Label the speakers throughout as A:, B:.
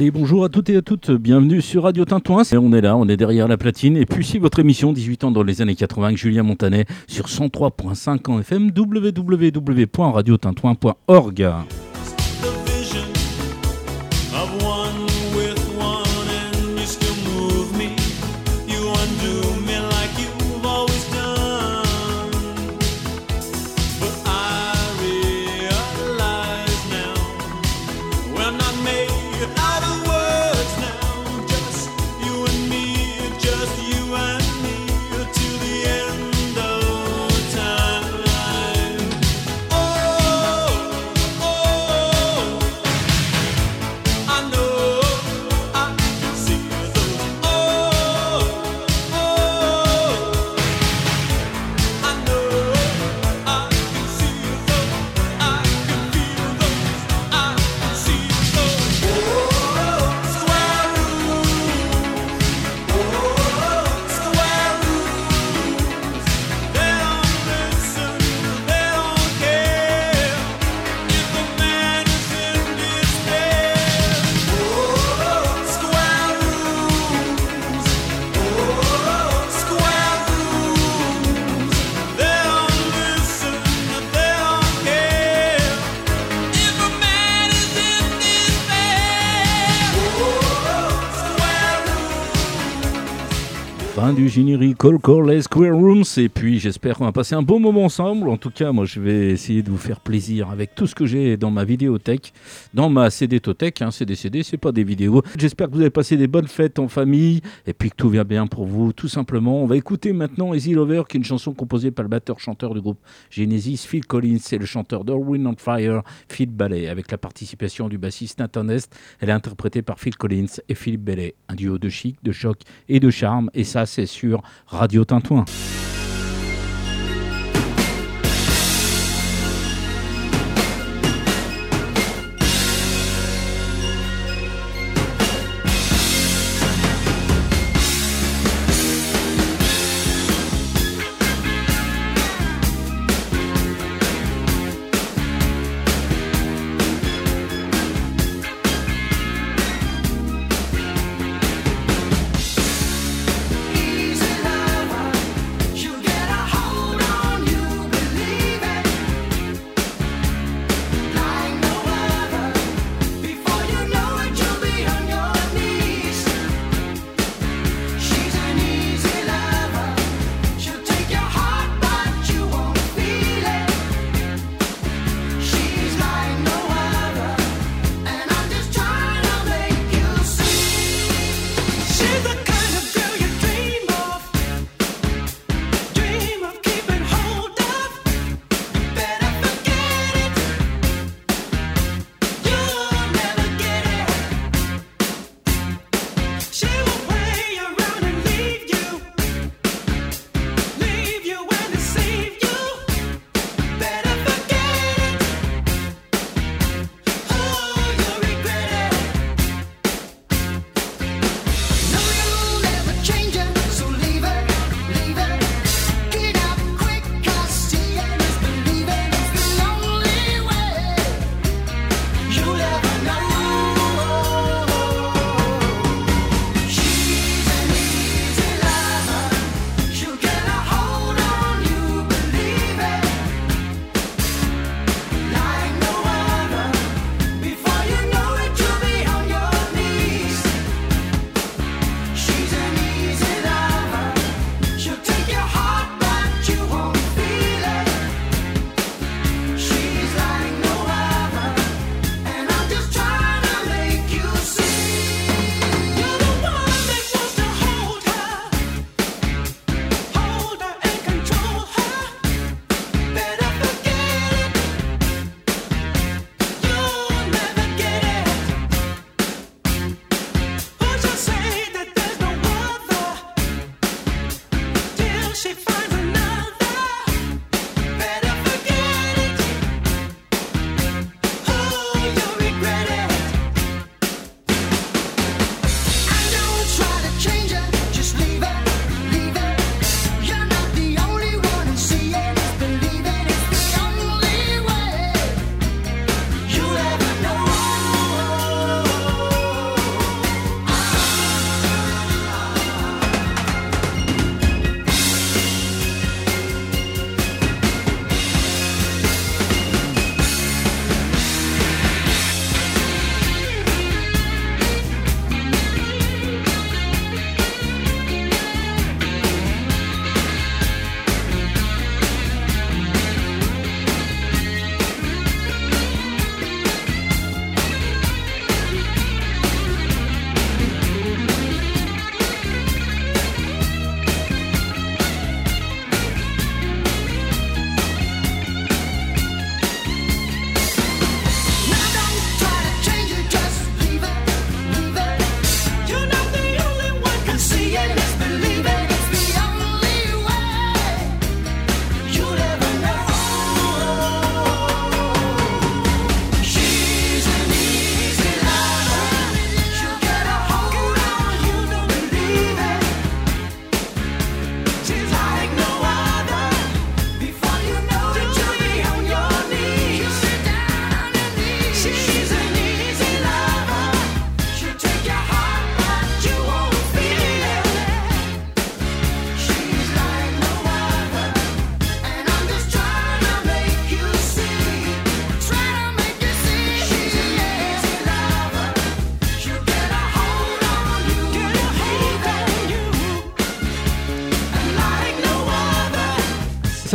A: Allez, bonjour à toutes et à toutes, bienvenue sur Radio Tintouin. On est là, on est derrière la platine. Et puis si votre émission 18 ans dans les années 80 avec Julien Montanet sur 103.5 en FM, www.radiotintouin.org. générique Call Call les Square Rooms. Et puis j'espère qu'on va passer un bon moment ensemble. En tout cas, moi je vais essayer de vous faire plaisir avec tout ce que j'ai dans ma vidéothèque, dans ma CD-tothèque. Hein, CD, CD, c'est pas des vidéos. J'espère que vous avez passé des bonnes fêtes en famille et puis que tout va bien pour vous, tout simplement. On va écouter maintenant Easy Lover, qui est une chanson composée par le batteur-chanteur du groupe Genesis, Phil Collins, et le chanteur d'Orwin on Fire, Phil Ballet, avec la participation du bassiste Nathan Nest. Elle est interprétée par Phil Collins et Philippe Ballet, un duo de chic, de choc et de charme. Et ça, c'est sur Radio Tintouin.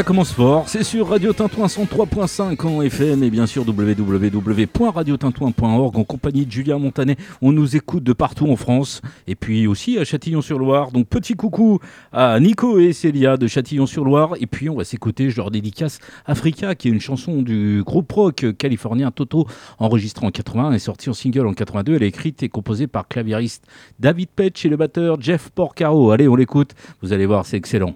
A: Ça commence fort. C'est sur Radio Tintouin 103.5 en FM et bien sûr www.radiotintouin.org en compagnie de Julien Montanet. On nous écoute de partout en France et puis aussi à Châtillon-sur-Loire. Donc petit coucou à Nico et Célia de Châtillon-sur-Loire. Et puis on va s'écouter, je leur dédicace Africa, qui est une chanson du groupe rock californien Toto, enregistrée en 80 et sortie en single en 82. Elle est écrite et composée par claviériste David Petch et le batteur Jeff Porcaro. Allez, on l'écoute. Vous allez voir, c'est excellent.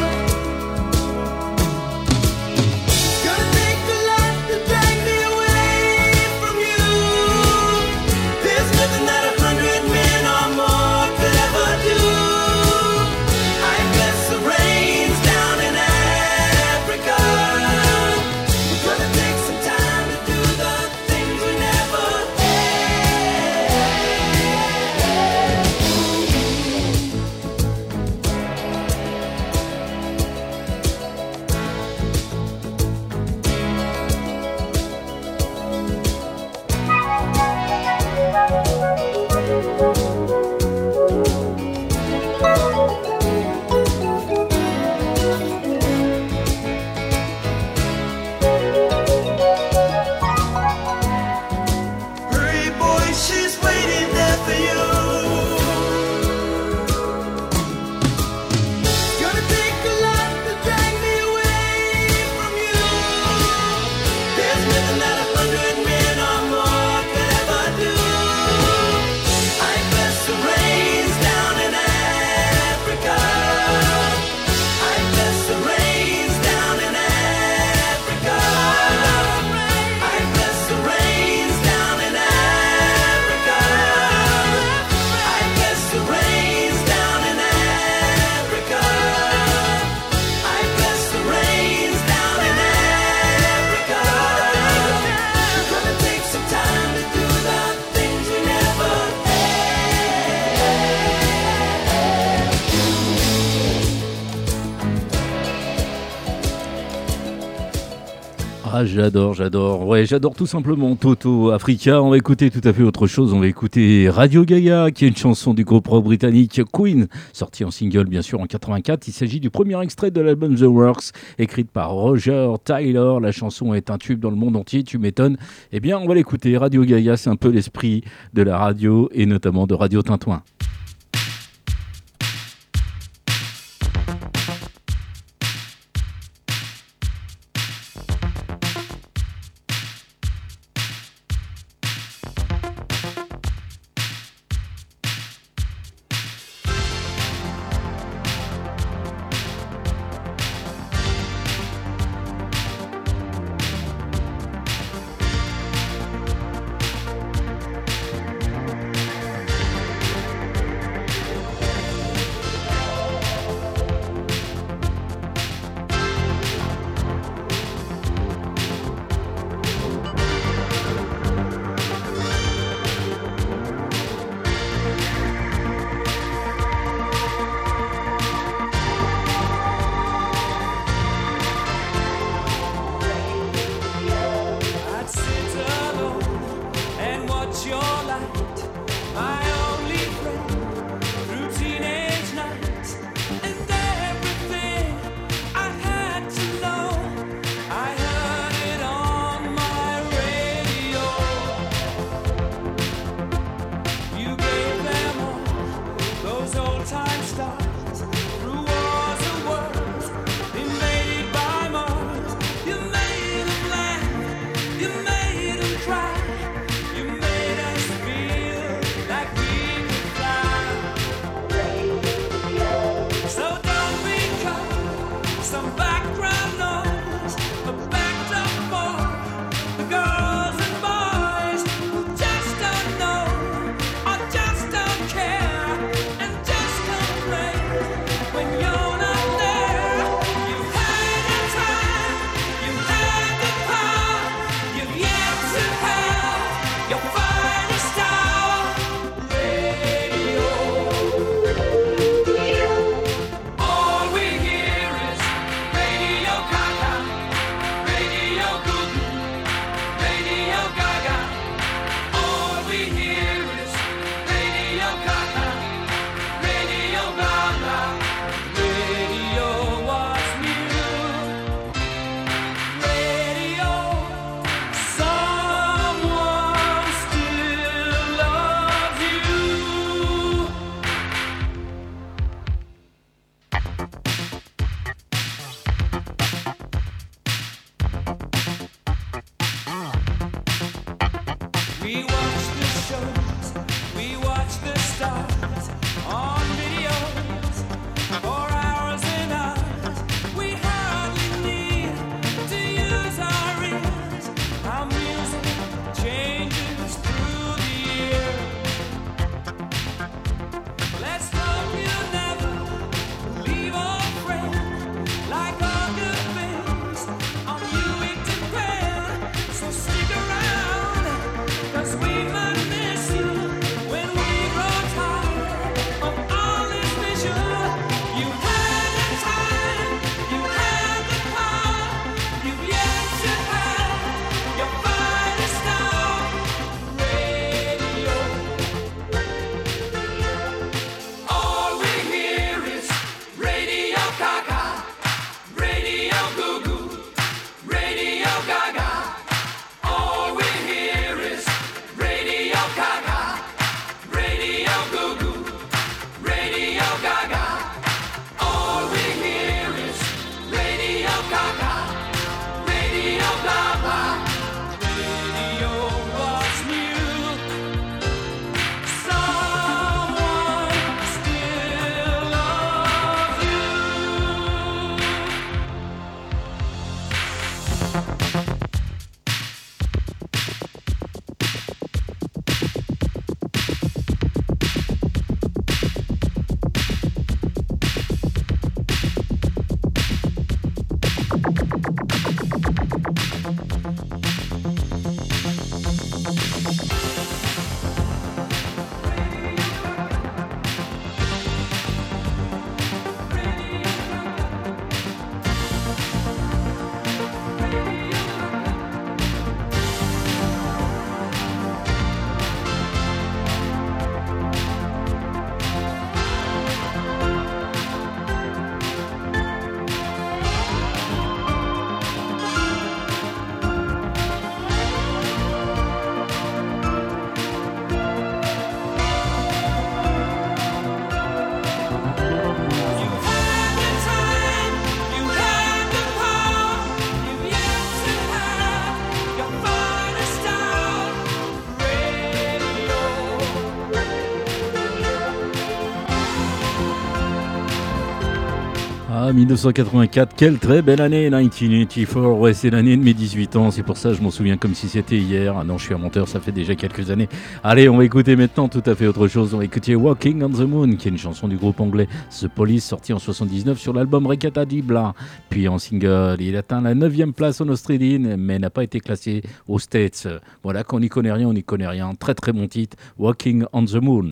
A: J'adore, j'adore. Ouais, j'adore tout simplement Toto Africa. On va écouter tout à fait autre chose. On va écouter Radio Gaga, qui est une chanson du groupe britannique Queen, sortie en single bien sûr en 84. Il s'agit du premier extrait de l'album The Works, écrite par Roger Tyler. La chanson est un tube dans le monde entier, tu m'étonnes. Eh bien, on va l'écouter. Radio Gaga, c'est un peu l'esprit de la radio et notamment de Radio Tintouin. 1984, quelle très belle année 1984, ouais c'est l'année de mes 18 ans, c'est pour ça que je m'en souviens comme si c'était hier. Ah non je suis un menteur, ça fait déjà quelques années. Allez on va écouter maintenant tout à fait autre chose, on va écouter Walking on the Moon qui est une chanson du groupe anglais The Police sortie en 79 sur l'album Recata Dibla. Puis en single, il atteint la 9 place en Australie mais n'a pas été classé aux States. Voilà qu'on n'y connaît rien, on n'y connaît rien. Très très bon titre, Walking on the Moon.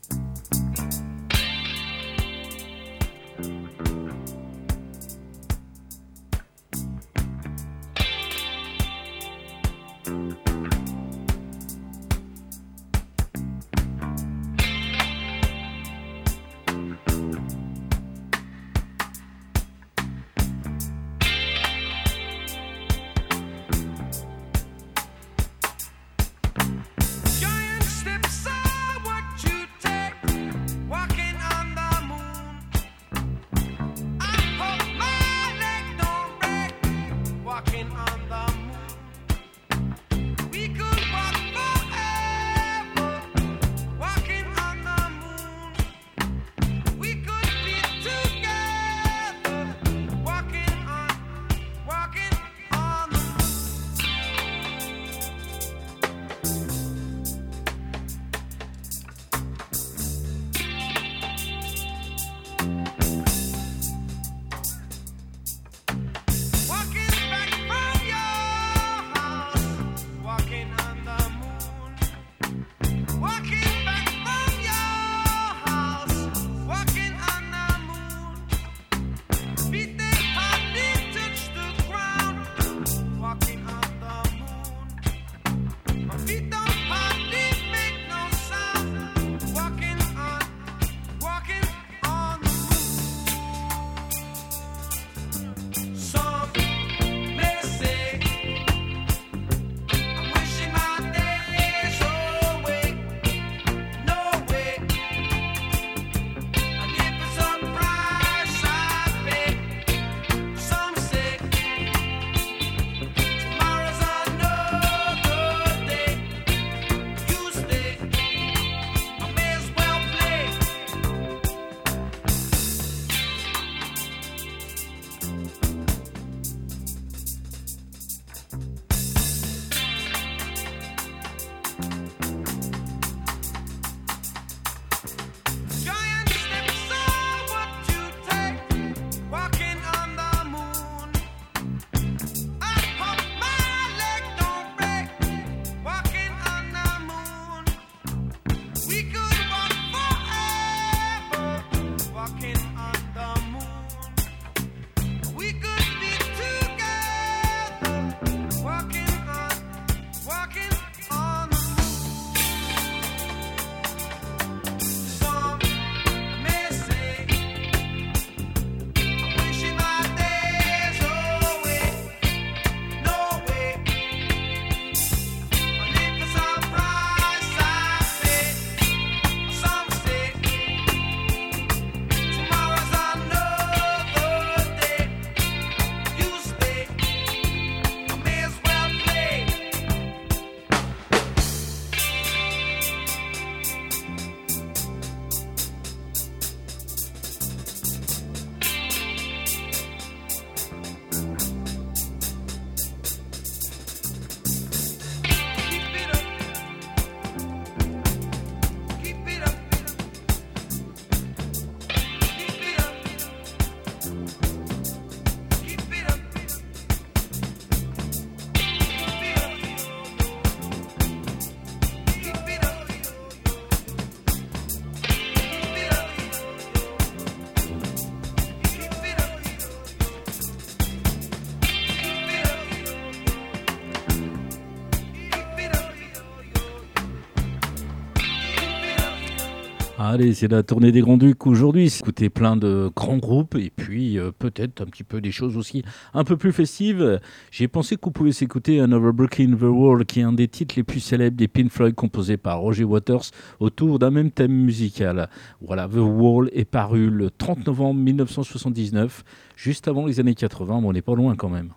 A: Allez, c'est la tournée des Grands Ducs aujourd'hui. Écoutez plein de grands groupes et puis euh, peut-être un petit peu des choses aussi un peu plus festives. J'ai pensé qu'on pouvait s'écouter Another Breaking the World, qui est un des titres les plus célèbres des Pink Floyd composés par Roger Waters autour d'un même thème musical. Voilà, The Wall est paru le 30 novembre 1979, juste avant les années 80, mais on n'est pas loin quand même.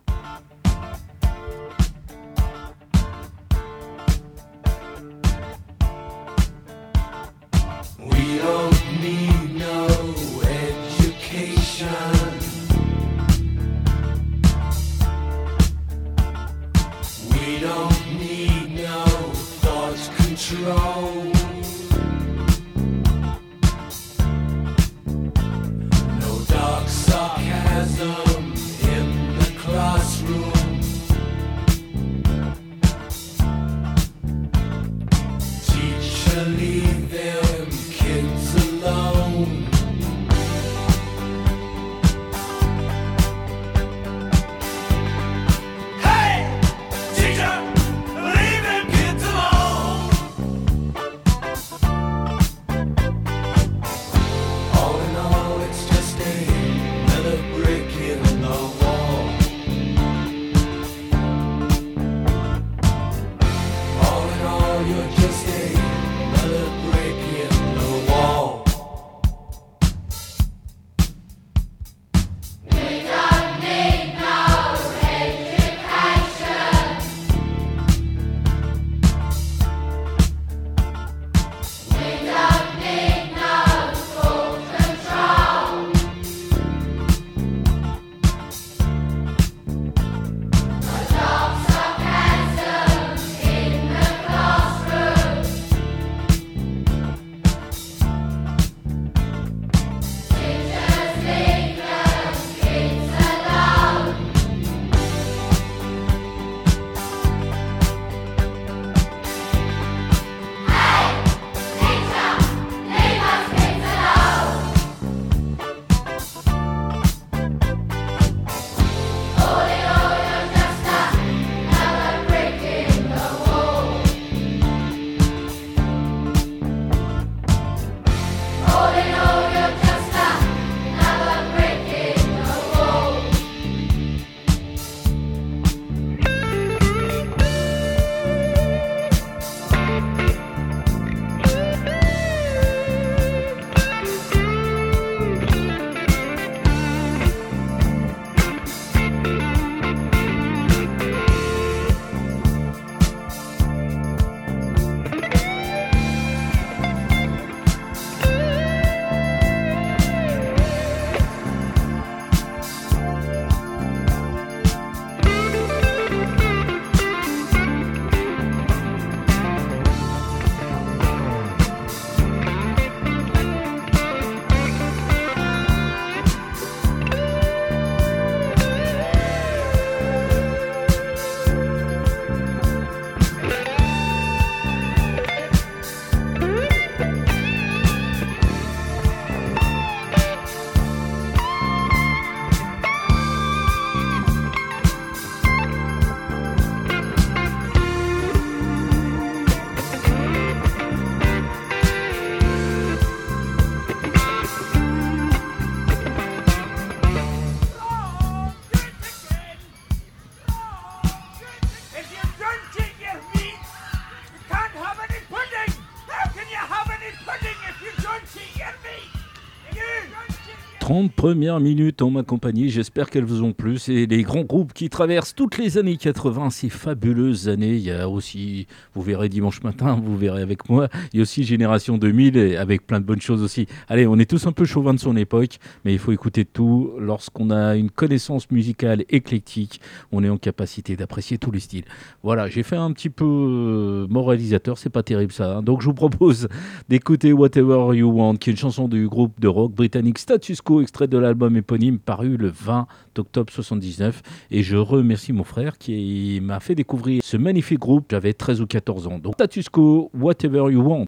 A: Premières minutes en ma compagnie. J'espère qu'elles vous ont plu. C'est les grands groupes qui traversent toutes les années 80, ces fabuleuses années. Il y a aussi, vous verrez dimanche matin, vous verrez avec moi, il y a aussi Génération 2000 avec plein de bonnes choses aussi. Allez, on est tous un peu chauvin de son époque, mais il faut écouter tout. Lorsqu'on a une connaissance musicale éclectique, on est en capacité d'apprécier tous les styles. Voilà, j'ai fait un petit peu euh, moralisateur, c'est pas terrible ça. Hein. Donc je vous propose d'écouter Whatever You Want, qui est une chanson du groupe de rock britannique Status Quo, extrait l'album éponyme paru le 20 octobre 79. Et je remercie mon frère qui m'a fait découvrir ce magnifique groupe. J'avais 13 ou 14 ans. Donc, Status Quo, Whatever You Want.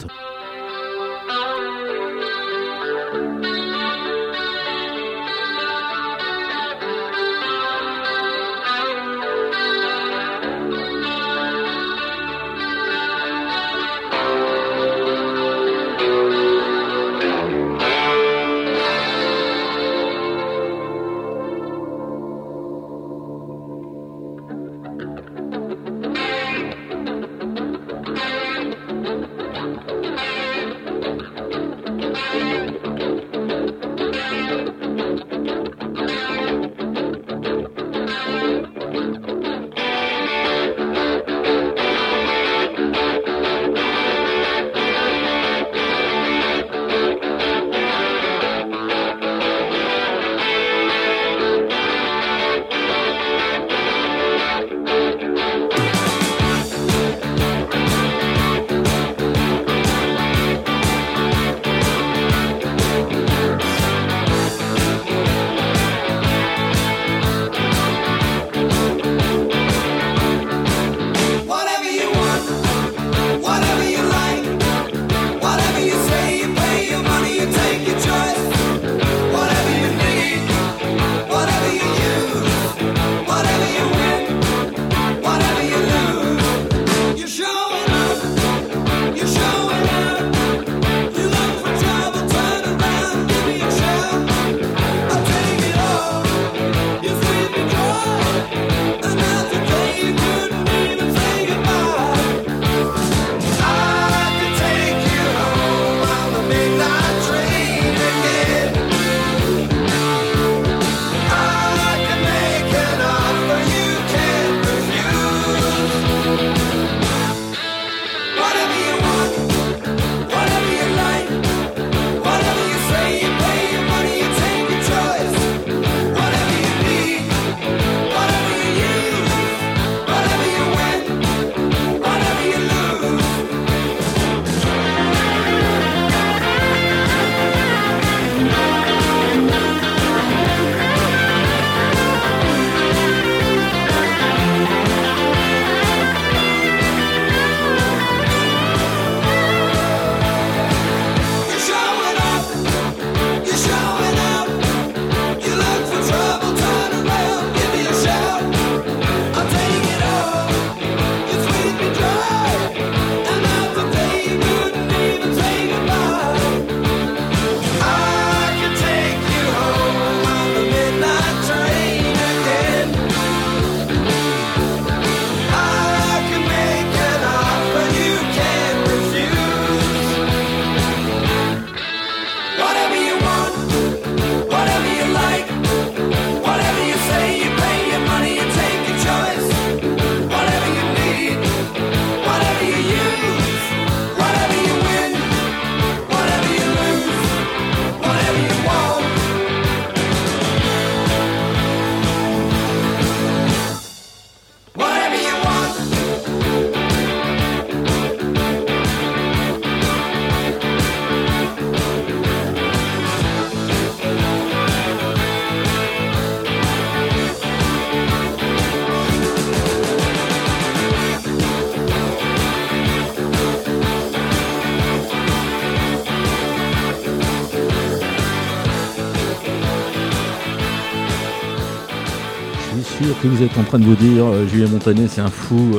A: Vous êtes en train de vous dire, euh, Julien Montanet, c'est un fou.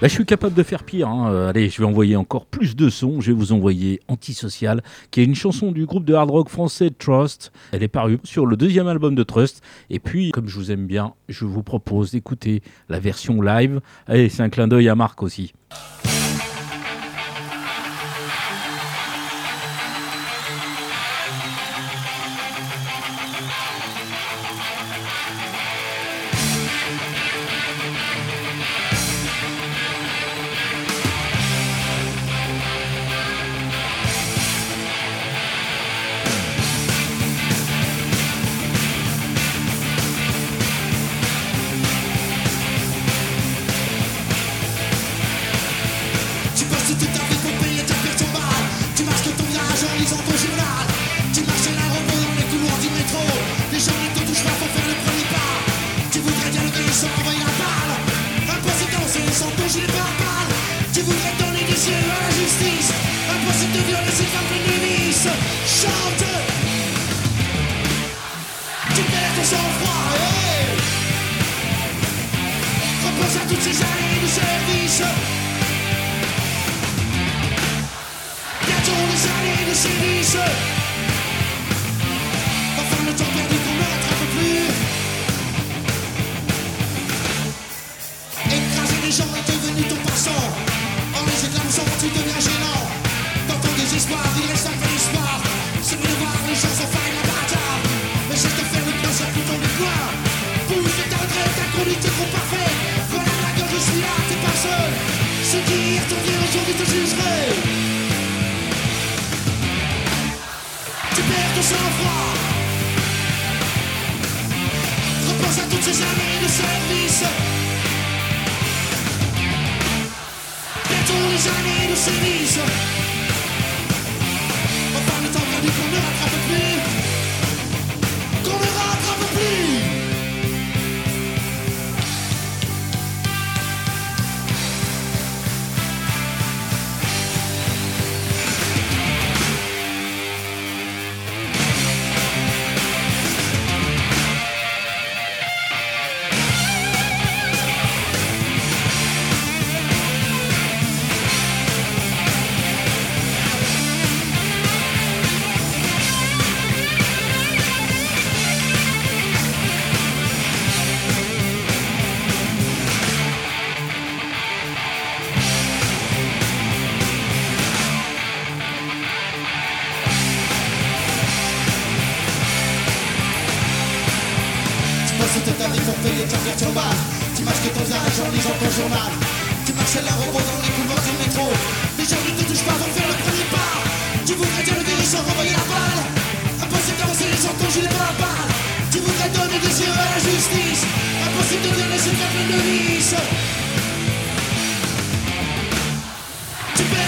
A: Bah, je suis capable de faire pire. Hein. Euh, allez, je vais envoyer encore plus de sons. Je vais vous envoyer Antisocial, qui est une chanson du groupe de hard rock français Trust. Elle est parue sur le deuxième album de Trust. Et puis, comme je vous aime bien, je vous propose d'écouter la version live. Allez, c'est un clin d'œil à Marc aussi.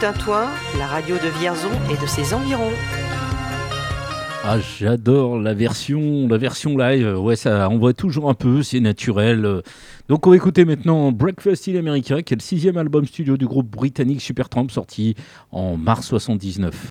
B: La radio de Vierzon et de ses environs.
A: Ah, j'adore la version, la version live. Ouais, ça envoie toujours un peu, c'est naturel. Donc, on va écouter maintenant Breakfast in America, qui est le sixième album studio du groupe britannique Supertramp, sorti en mars 79.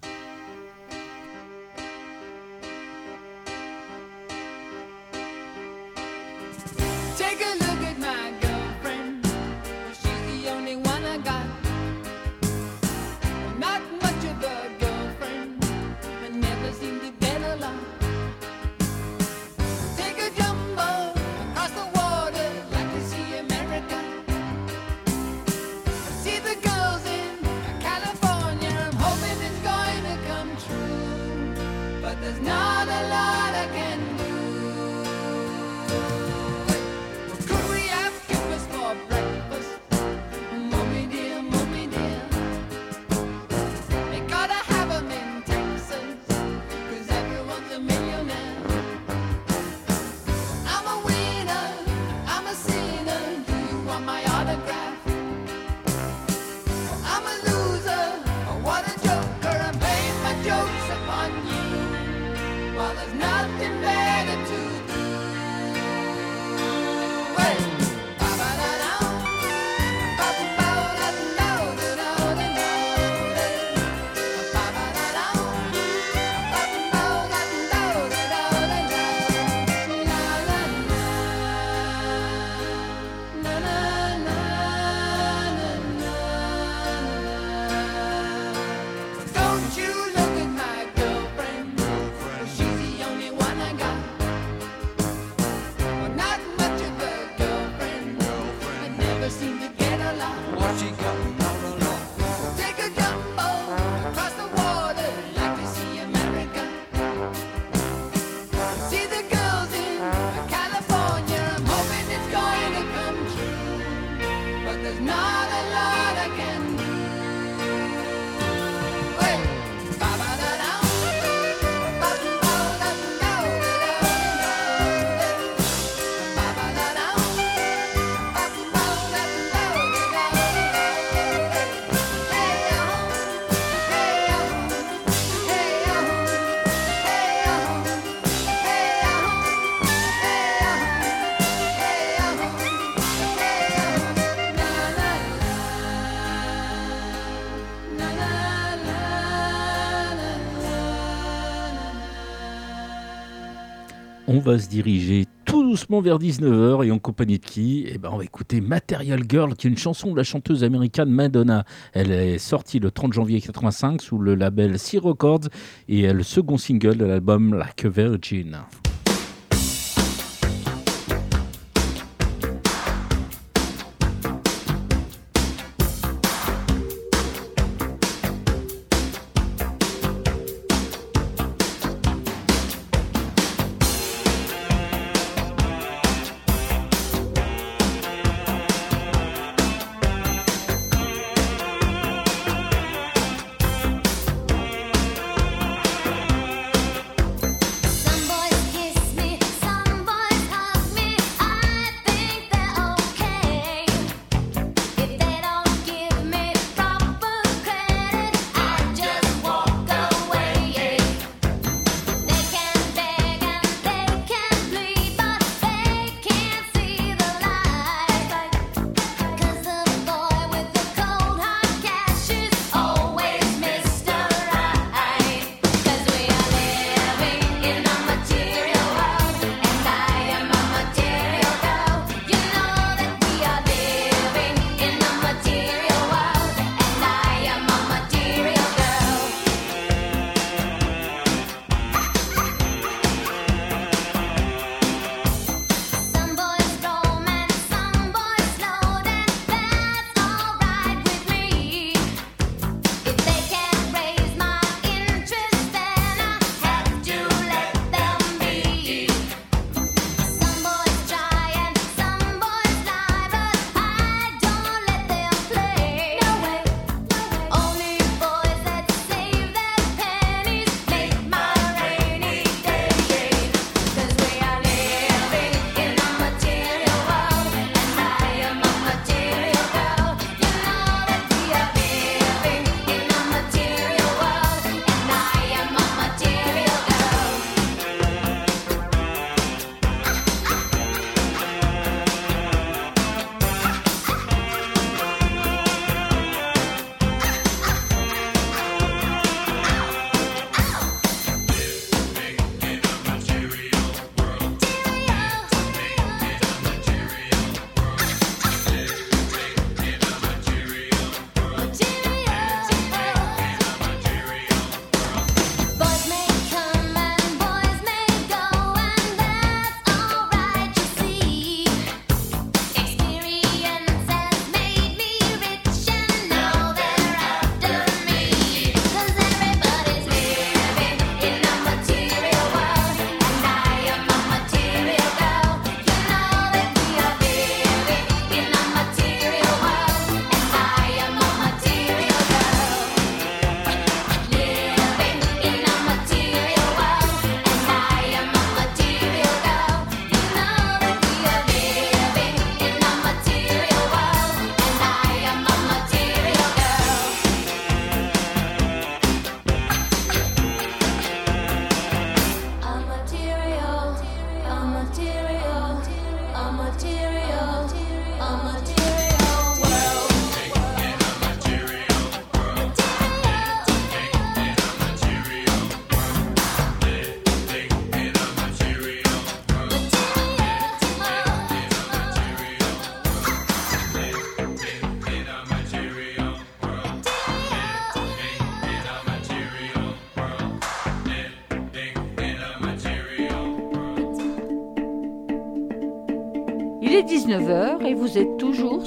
A: Va se diriger tout doucement vers 19h et en compagnie de qui? Eh ben, on va écouter Material Girl, qui est une chanson de la chanteuse américaine Madonna. Elle est sortie le 30 janvier 85 sous le label Sea Records et est le second single de l'album Like a Virgin.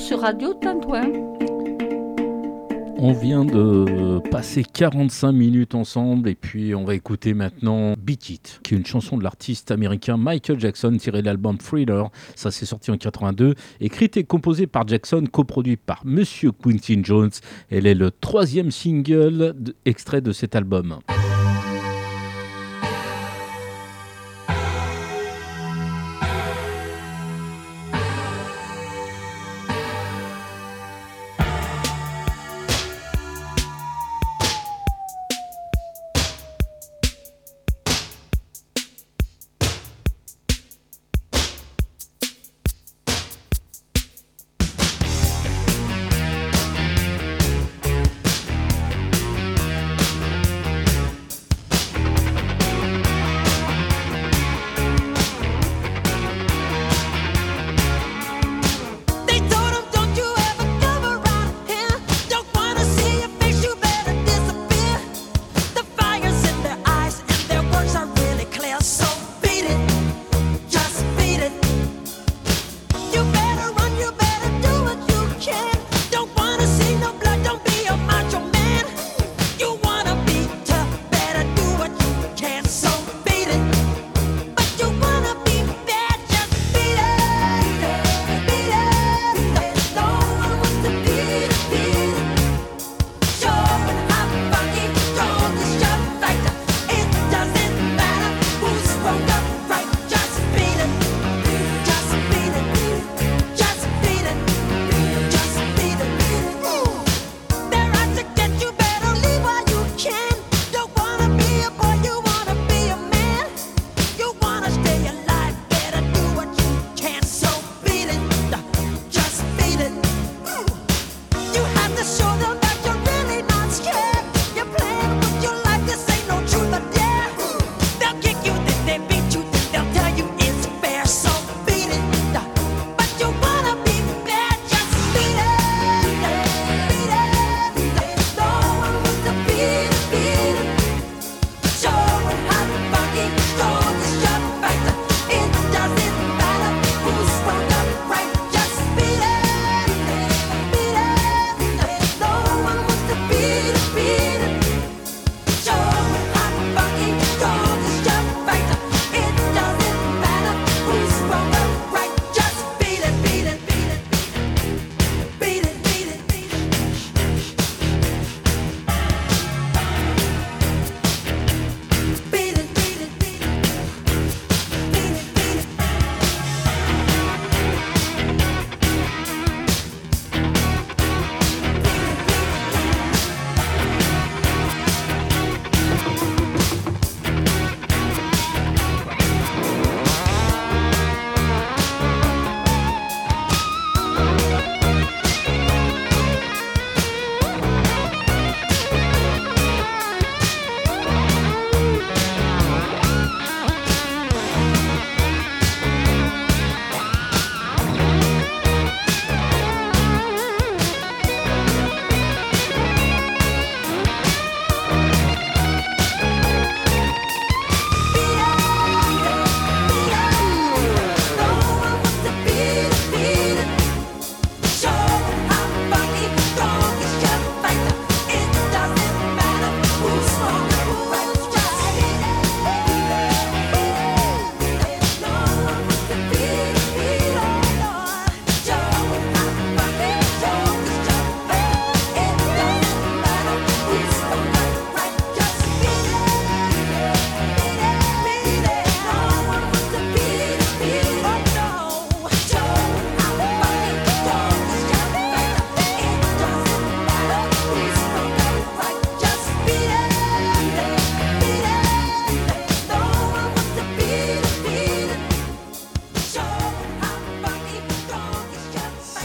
C: Sur Radio Tintouin.
A: On vient de passer 45 minutes ensemble et puis on va écouter maintenant Beat It, qui est une chanson de l'artiste américain Michael Jackson tirée de l'album Thriller. Ça s'est sorti en 82, écrite et composée par Jackson, coproduit par Monsieur Quincy Jones. Elle est le troisième single extrait de cet album.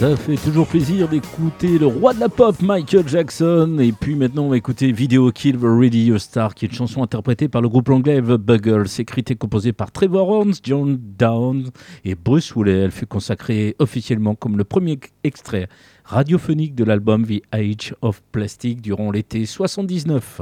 D: Ça
A: fait toujours plaisir d'écouter le roi de la pop, Michael Jackson. Et puis maintenant, on va écouter Video Kill the Radio Star, qui est une chanson interprétée par le groupe anglais The Buggles, écrite et composée par Trevor Horns, John Downs et Bruce Woolley. Elle fut consacrée officiellement comme le premier extrait radiophonique de l'album The Age of Plastic durant l'été 79.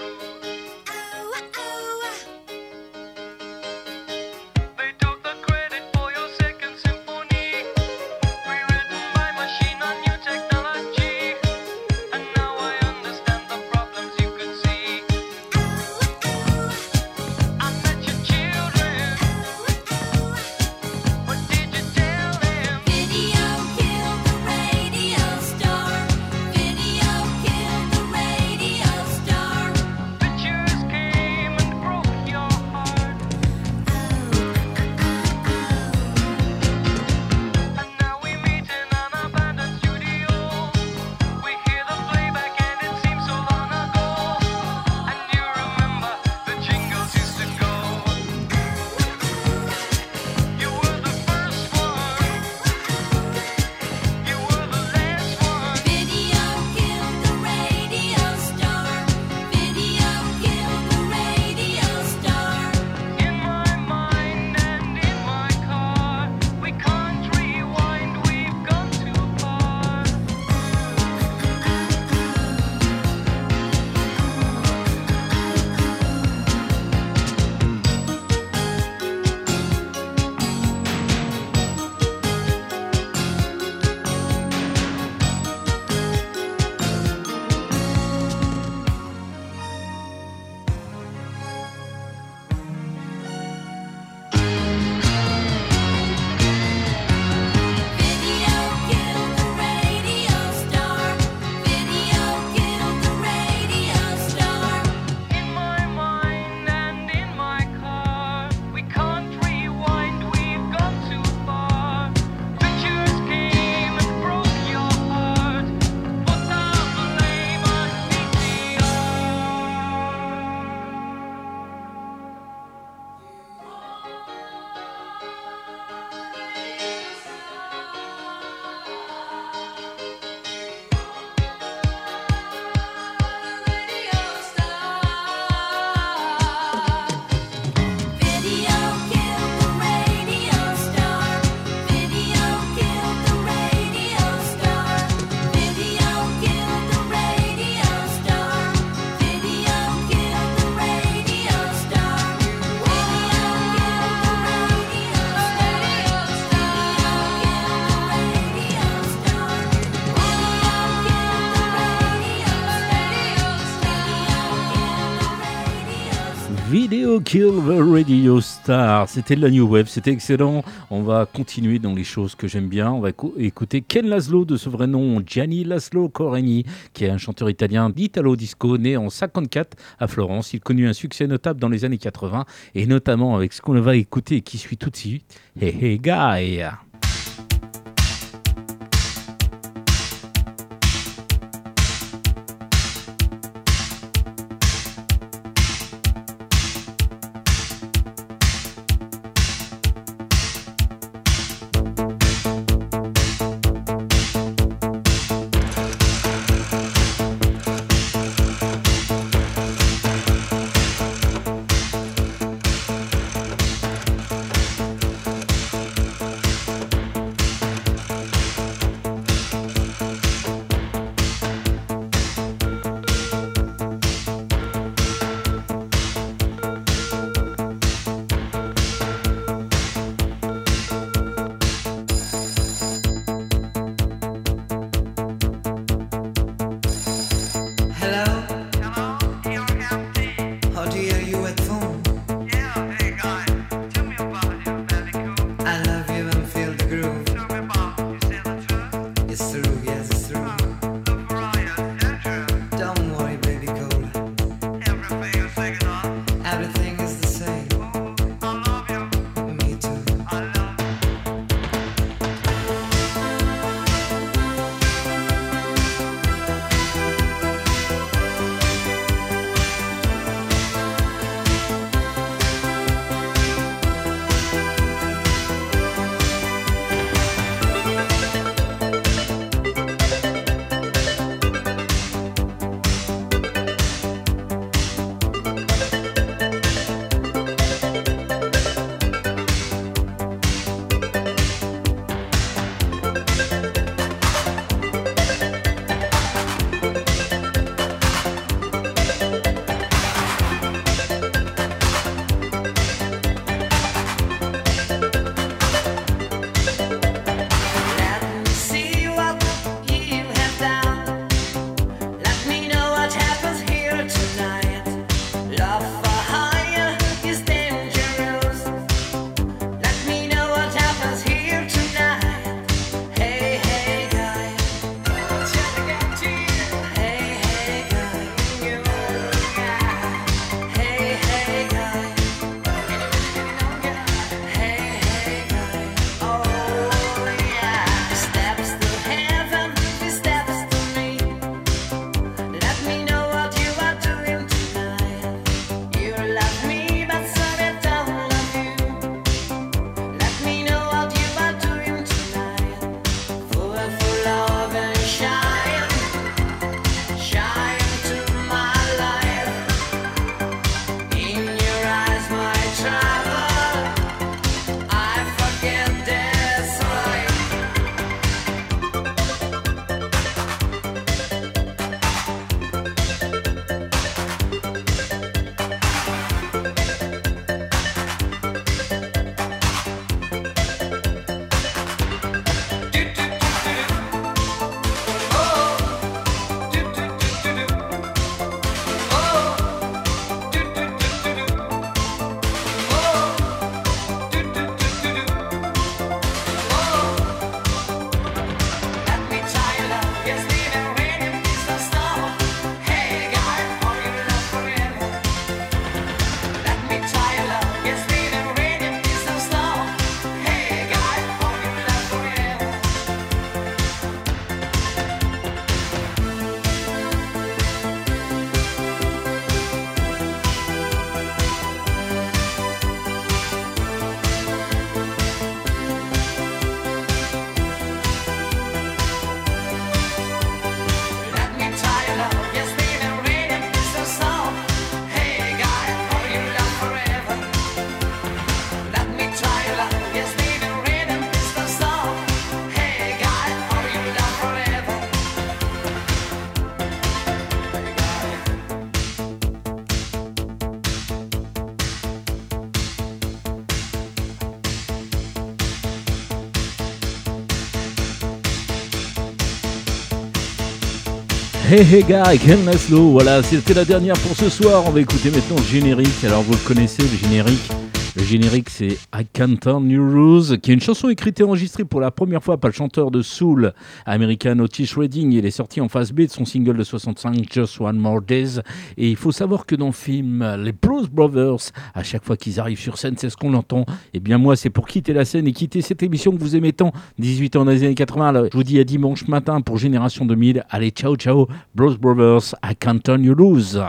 A: Kill the Radio Star. C'était la New Wave, c'était excellent. On va continuer dans les choses que j'aime bien. On va écouter Ken Laszlo de ce vrai nom, Gianni Laszlo Coreni, qui est un chanteur italien d'Italo Disco, né en 54 à Florence. Il connut un succès notable dans les années 80 et notamment avec ce qu'on va écouter qui suit tout de suite. Hey hey guy! Hey Hey Guy, Ken Laszlo. Voilà, c'était la dernière pour ce soir. On va écouter maintenant le générique. Alors vous le connaissez, le générique. Le générique, c'est I Can't Turn New Rules, qui est une chanson écrite et enregistrée pour la première fois par le chanteur de soul américain Otis Redding. Il est sorti en phase B de son single de 65, Just One More Days. Et il faut savoir que dans le film, les Blues Brothers, à chaque fois qu'ils arrivent sur scène, c'est ce qu'on entend. Et eh bien moi, c'est pour quitter la scène et quitter cette émission que vous aimez tant, 18 ans dans les années 80. je vous dis à dimanche matin pour Génération 2000. Allez, ciao, ciao, Blues Brothers, I Can't Turn You Loose.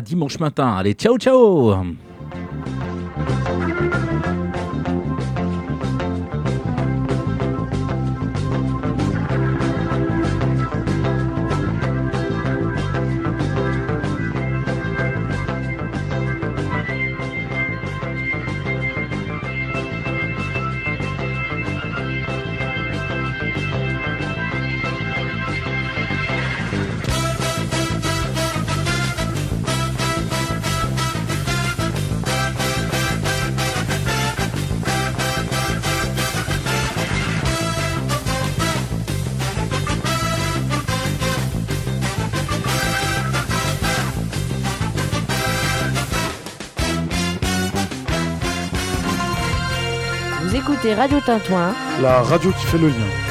A: Dimanche matin. Allez, ciao ciao
E: Radio Tintouin.
F: La radio qui fait le lien.